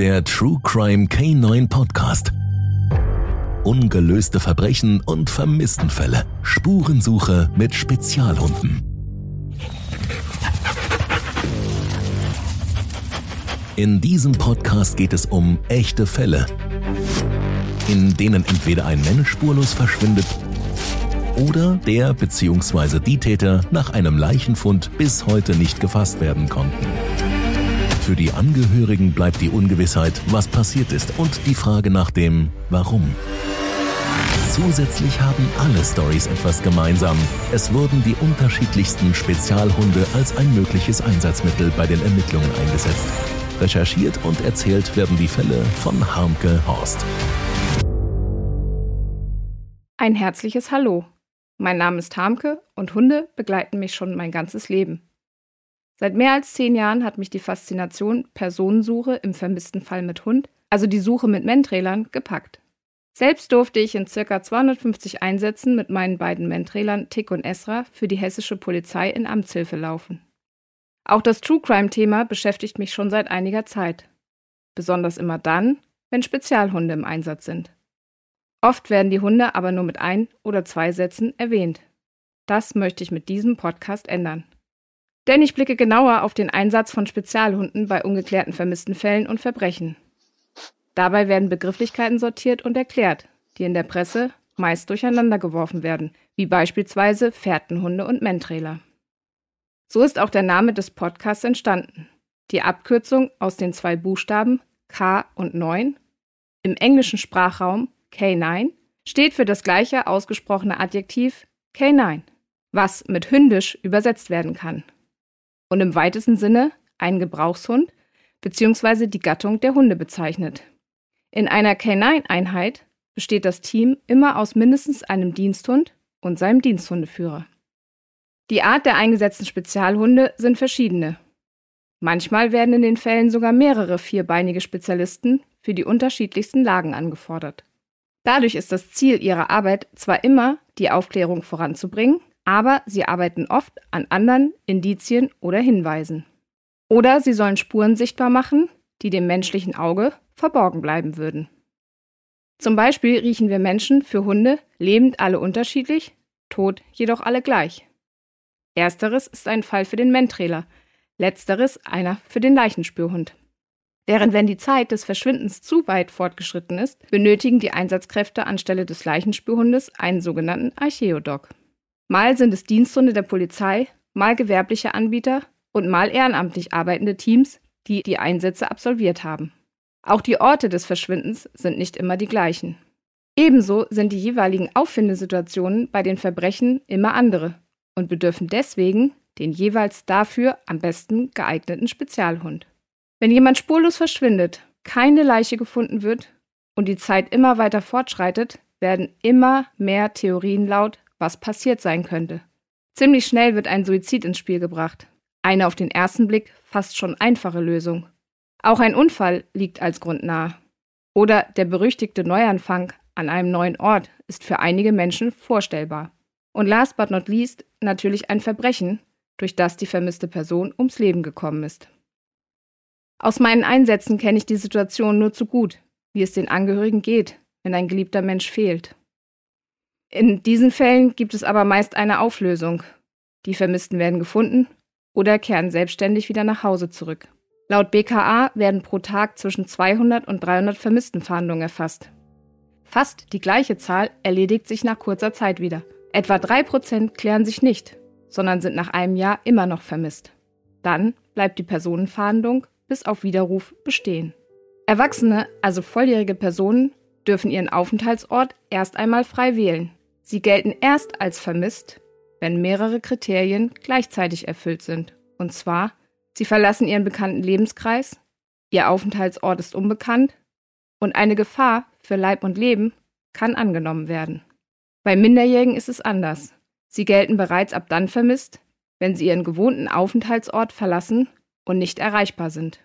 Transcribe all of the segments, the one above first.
der True Crime K9 Podcast. Ungelöste Verbrechen und Vermisstenfälle. Spurensuche mit Spezialhunden. In diesem Podcast geht es um echte Fälle, in denen entweder ein Mensch spurlos verschwindet oder der bzw. die Täter nach einem Leichenfund bis heute nicht gefasst werden konnten. Für die Angehörigen bleibt die Ungewissheit, was passiert ist und die Frage nach dem Warum. Zusätzlich haben alle Stories etwas gemeinsam. Es wurden die unterschiedlichsten Spezialhunde als ein mögliches Einsatzmittel bei den Ermittlungen eingesetzt. Recherchiert und erzählt werden die Fälle von Harmke Horst. Ein herzliches Hallo. Mein Name ist Harmke und Hunde begleiten mich schon mein ganzes Leben. Seit mehr als zehn Jahren hat mich die Faszination Personensuche im vermissten Fall mit Hund, also die Suche mit Mentrailern, gepackt. Selbst durfte ich in ca. 250 Einsätzen mit meinen beiden Mentrailern Tick und Esra für die hessische Polizei in Amtshilfe laufen. Auch das True Crime-Thema beschäftigt mich schon seit einiger Zeit. Besonders immer dann, wenn Spezialhunde im Einsatz sind. Oft werden die Hunde aber nur mit ein oder zwei Sätzen erwähnt. Das möchte ich mit diesem Podcast ändern. Denn ich blicke genauer auf den Einsatz von Spezialhunden bei ungeklärten vermissten Fällen und Verbrechen. Dabei werden Begrifflichkeiten sortiert und erklärt, die in der Presse meist durcheinander geworfen werden, wie beispielsweise Fährtenhunde und Mentrailer. So ist auch der Name des Podcasts entstanden. Die Abkürzung aus den zwei Buchstaben K und 9 im englischen Sprachraum K9 steht für das gleiche ausgesprochene Adjektiv K9, was mit hündisch übersetzt werden kann und im weitesten Sinne einen Gebrauchshund bzw. die Gattung der Hunde bezeichnet. In einer K9-Einheit besteht das Team immer aus mindestens einem Diensthund und seinem Diensthundeführer. Die Art der eingesetzten Spezialhunde sind verschiedene. Manchmal werden in den Fällen sogar mehrere vierbeinige Spezialisten für die unterschiedlichsten Lagen angefordert. Dadurch ist das Ziel ihrer Arbeit zwar immer, die Aufklärung voranzubringen, aber sie arbeiten oft an anderen Indizien oder Hinweisen. Oder sie sollen Spuren sichtbar machen, die dem menschlichen Auge verborgen bleiben würden. Zum Beispiel riechen wir Menschen für Hunde lebend alle unterschiedlich, tot jedoch alle gleich. Ersteres ist ein Fall für den Mentrailer, letzteres einer für den Leichenspürhund. Während wenn die Zeit des Verschwindens zu weit fortgeschritten ist, benötigen die Einsatzkräfte anstelle des Leichenspürhundes einen sogenannten Archeodog. Mal sind es Diensthunde der Polizei, mal gewerbliche Anbieter und mal ehrenamtlich arbeitende Teams, die die Einsätze absolviert haben. Auch die Orte des Verschwindens sind nicht immer die gleichen. Ebenso sind die jeweiligen Auffindesituationen bei den Verbrechen immer andere und bedürfen deswegen den jeweils dafür am besten geeigneten Spezialhund. Wenn jemand spurlos verschwindet, keine Leiche gefunden wird und die Zeit immer weiter fortschreitet, werden immer mehr Theorien laut, was passiert sein könnte. Ziemlich schnell wird ein Suizid ins Spiel gebracht. Eine auf den ersten Blick fast schon einfache Lösung. Auch ein Unfall liegt als Grund nahe. Oder der berüchtigte Neuanfang an einem neuen Ort ist für einige Menschen vorstellbar. Und last but not least natürlich ein Verbrechen, durch das die vermisste Person ums Leben gekommen ist. Aus meinen Einsätzen kenne ich die Situation nur zu gut, wie es den Angehörigen geht, wenn ein geliebter Mensch fehlt. In diesen Fällen gibt es aber meist eine Auflösung. Die Vermissten werden gefunden oder kehren selbstständig wieder nach Hause zurück. Laut BKA werden pro Tag zwischen 200 und 300 Vermisstenfahndungen erfasst. Fast die gleiche Zahl erledigt sich nach kurzer Zeit wieder. Etwa 3% klären sich nicht, sondern sind nach einem Jahr immer noch vermisst. Dann bleibt die Personenfahndung bis auf Widerruf bestehen. Erwachsene, also volljährige Personen, dürfen ihren Aufenthaltsort erst einmal frei wählen. Sie gelten erst als vermisst, wenn mehrere Kriterien gleichzeitig erfüllt sind. Und zwar, sie verlassen ihren bekannten Lebenskreis, ihr Aufenthaltsort ist unbekannt und eine Gefahr für Leib und Leben kann angenommen werden. Bei Minderjährigen ist es anders. Sie gelten bereits ab dann vermisst, wenn sie ihren gewohnten Aufenthaltsort verlassen und nicht erreichbar sind.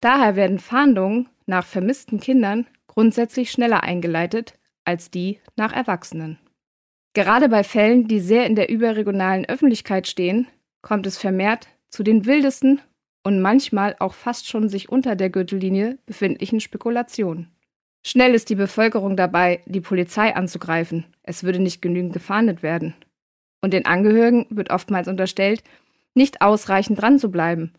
Daher werden Fahndungen nach vermissten Kindern grundsätzlich schneller eingeleitet als die nach Erwachsenen. Gerade bei Fällen, die sehr in der überregionalen Öffentlichkeit stehen, kommt es vermehrt zu den wildesten und manchmal auch fast schon sich unter der Gürtellinie befindlichen Spekulationen. Schnell ist die Bevölkerung dabei, die Polizei anzugreifen. Es würde nicht genügend gefahndet werden. Und den Angehörigen wird oftmals unterstellt, nicht ausreichend dran zu bleiben.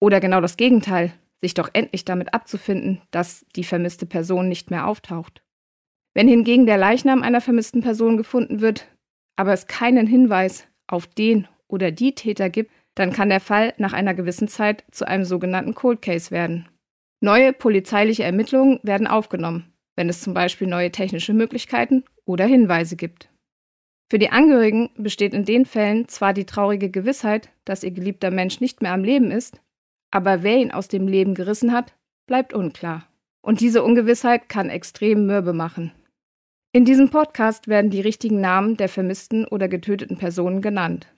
Oder genau das Gegenteil, sich doch endlich damit abzufinden, dass die vermisste Person nicht mehr auftaucht. Wenn hingegen der Leichnam einer vermissten Person gefunden wird, aber es keinen Hinweis auf den oder die Täter gibt, dann kann der Fall nach einer gewissen Zeit zu einem sogenannten Cold Case werden. Neue polizeiliche Ermittlungen werden aufgenommen, wenn es zum Beispiel neue technische Möglichkeiten oder Hinweise gibt. Für die Angehörigen besteht in den Fällen zwar die traurige Gewissheit, dass ihr geliebter Mensch nicht mehr am Leben ist, aber wer ihn aus dem Leben gerissen hat, bleibt unklar. Und diese Ungewissheit kann extrem mürbe machen. In diesem Podcast werden die richtigen Namen der vermissten oder getöteten Personen genannt.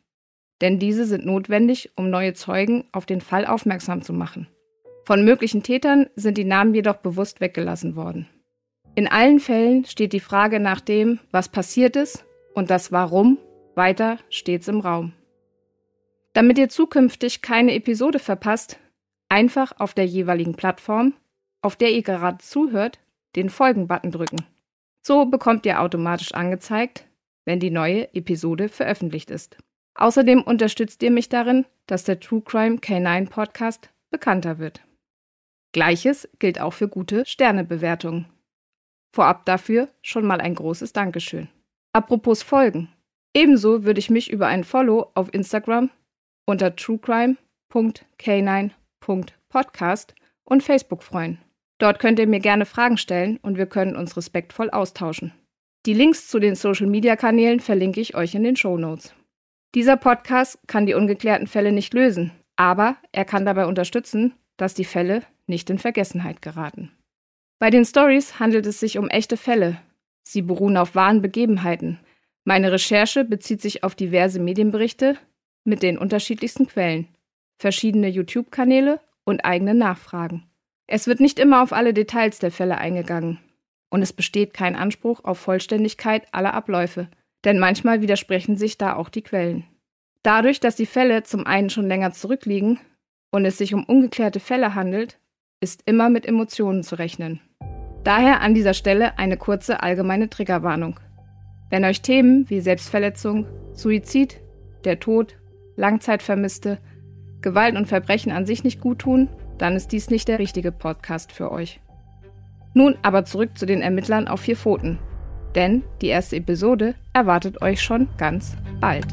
Denn diese sind notwendig, um neue Zeugen auf den Fall aufmerksam zu machen. Von möglichen Tätern sind die Namen jedoch bewusst weggelassen worden. In allen Fällen steht die Frage nach dem, was passiert ist und das Warum weiter stets im Raum. Damit ihr zukünftig keine Episode verpasst, einfach auf der jeweiligen Plattform, auf der ihr gerade zuhört, den Folgen-Button drücken. So bekommt ihr automatisch angezeigt, wenn die neue Episode veröffentlicht ist. Außerdem unterstützt ihr mich darin, dass der True Crime K9 Podcast bekannter wird. Gleiches gilt auch für gute Sternebewertungen. Vorab dafür schon mal ein großes Dankeschön. Apropos Folgen. Ebenso würde ich mich über ein Follow auf Instagram unter truecrime.k9.podcast und Facebook freuen. Dort könnt ihr mir gerne Fragen stellen und wir können uns respektvoll austauschen. Die Links zu den Social-Media-Kanälen verlinke ich euch in den Show Notes. Dieser Podcast kann die ungeklärten Fälle nicht lösen, aber er kann dabei unterstützen, dass die Fälle nicht in Vergessenheit geraten. Bei den Stories handelt es sich um echte Fälle. Sie beruhen auf wahren Begebenheiten. Meine Recherche bezieht sich auf diverse Medienberichte mit den unterschiedlichsten Quellen, verschiedene YouTube-Kanäle und eigene Nachfragen. Es wird nicht immer auf alle Details der Fälle eingegangen. Und es besteht kein Anspruch auf Vollständigkeit aller Abläufe, denn manchmal widersprechen sich da auch die Quellen. Dadurch, dass die Fälle zum einen schon länger zurückliegen und es sich um ungeklärte Fälle handelt, ist immer mit Emotionen zu rechnen. Daher an dieser Stelle eine kurze allgemeine Triggerwarnung. Wenn euch Themen wie Selbstverletzung, Suizid, der Tod, Langzeitvermisste, Gewalt und Verbrechen an sich nicht gut tun, dann ist dies nicht der richtige Podcast für euch. Nun aber zurück zu den Ermittlern auf vier Pfoten. Denn die erste Episode erwartet euch schon ganz bald.